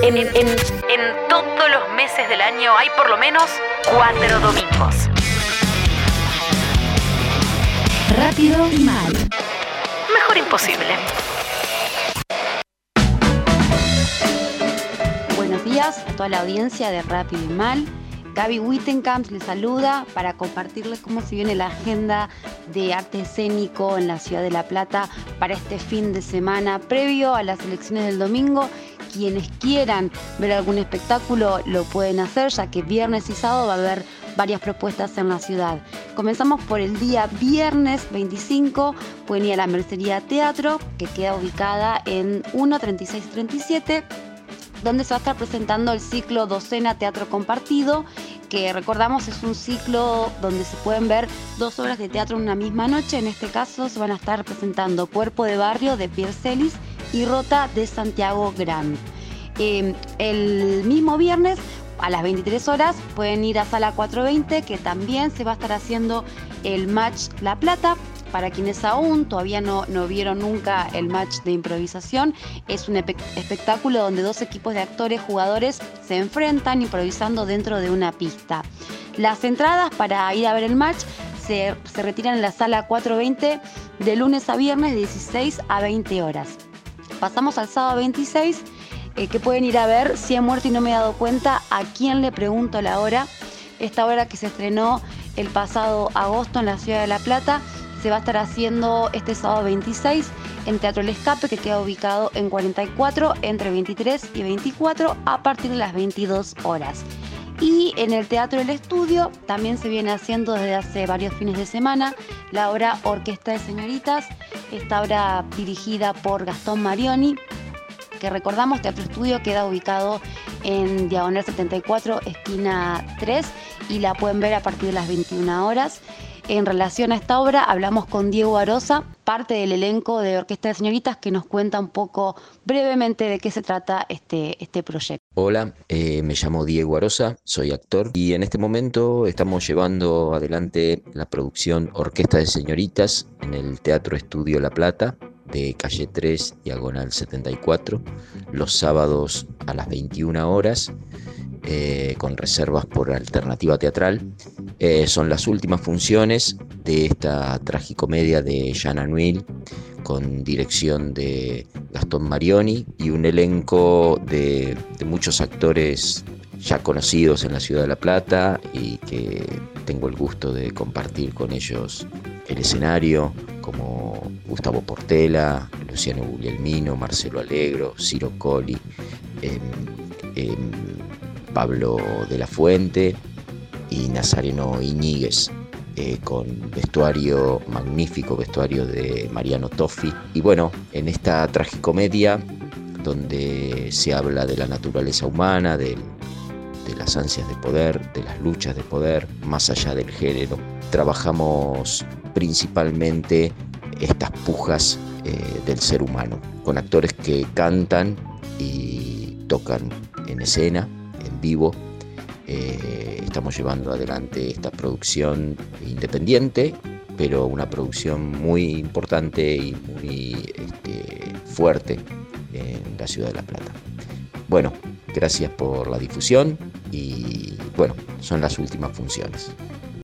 En, en, en todos los meses del año hay por lo menos cuatro domingos. Rápido y mal. Mejor imposible. Buenos días a toda la audiencia de Rápido y Mal. Gaby Wittenkamp les saluda para compartirles cómo se viene la agenda de arte escénico en la ciudad de La Plata para este fin de semana previo a las elecciones del domingo. Quienes quieran ver algún espectáculo lo pueden hacer, ya que viernes y sábado va a haber varias propuestas en la ciudad. Comenzamos por el día viernes 25, pueden ir a la Mercería Teatro, que queda ubicada en 13637 donde se va a estar presentando el ciclo Docena Teatro Compartido, que recordamos es un ciclo donde se pueden ver dos obras de teatro en una misma noche. En este caso se van a estar presentando Cuerpo de Barrio de Pierre Celis y Rota de Santiago Gran. Eh, el mismo viernes a las 23 horas pueden ir a Sala 420 que también se va a estar haciendo el match La Plata para quienes aún todavía no, no vieron nunca el match de improvisación, es un espectáculo donde dos equipos de actores jugadores se enfrentan improvisando dentro de una pista. Las entradas para ir a ver el match se, retiran en la sala 420 de lunes a viernes de 16 a 20 horas. Pasamos al sábado 26, eh, que pueden ir a ver Si he muerto y no me he dado cuenta, a quién le pregunto la hora. Esta hora que se estrenó el pasado agosto en la ciudad de La Plata se va a estar haciendo este sábado 26 en Teatro El Escape, que queda ubicado en 44 entre 23 y 24 a partir de las 22 horas. Y en el Teatro El Estudio también se viene haciendo desde hace varios fines de semana la obra Orquesta de Señoritas, esta obra dirigida por Gastón Marioni, que recordamos, Teatro Estudio queda ubicado en Diagonal 74, esquina 3, y la pueden ver a partir de las 21 horas. En relación a esta obra hablamos con Diego Arosa, parte del elenco de Orquesta de Señoritas, que nos cuenta un poco brevemente de qué se trata este, este proyecto. Hola, eh, me llamo Diego Arosa, soy actor y en este momento estamos llevando adelante la producción Orquesta de Señoritas en el Teatro Estudio La Plata de calle 3, diagonal 74, los sábados a las 21 horas eh, con reservas por alternativa teatral. Eh, son las últimas funciones de esta tragicomedia de Jean Anuil con dirección de Gastón Marioni y un elenco de, muchos actores ya conocidos en la ciudad de La Plata y que tengo el gusto de compartir con ellos el escenario, como Gustavo Portela, Luciano Guglielmino, Marcelo Alegro, Ciro Colli, em, em, Pablo de la Fuente y Nazareno Iñiguez, eh, con vestuario magnífico, vestuario de Mariano Toffi. Y bueno, en esta tragicomedia, donde se habla de la naturaleza humana, de las ansias de poder, de las luchas de poder, más allá del género, trabajamos principalmente estas pujas eh, del ser humano, con actores que cantan y tocan en escena vivo. Eh, estamos llevando adelante esta producción independiente, pero una producción muy importante y muy este, fuerte en la ciudad de La Plata. Bueno, gracias por la difusión y bueno, son las últimas funciones.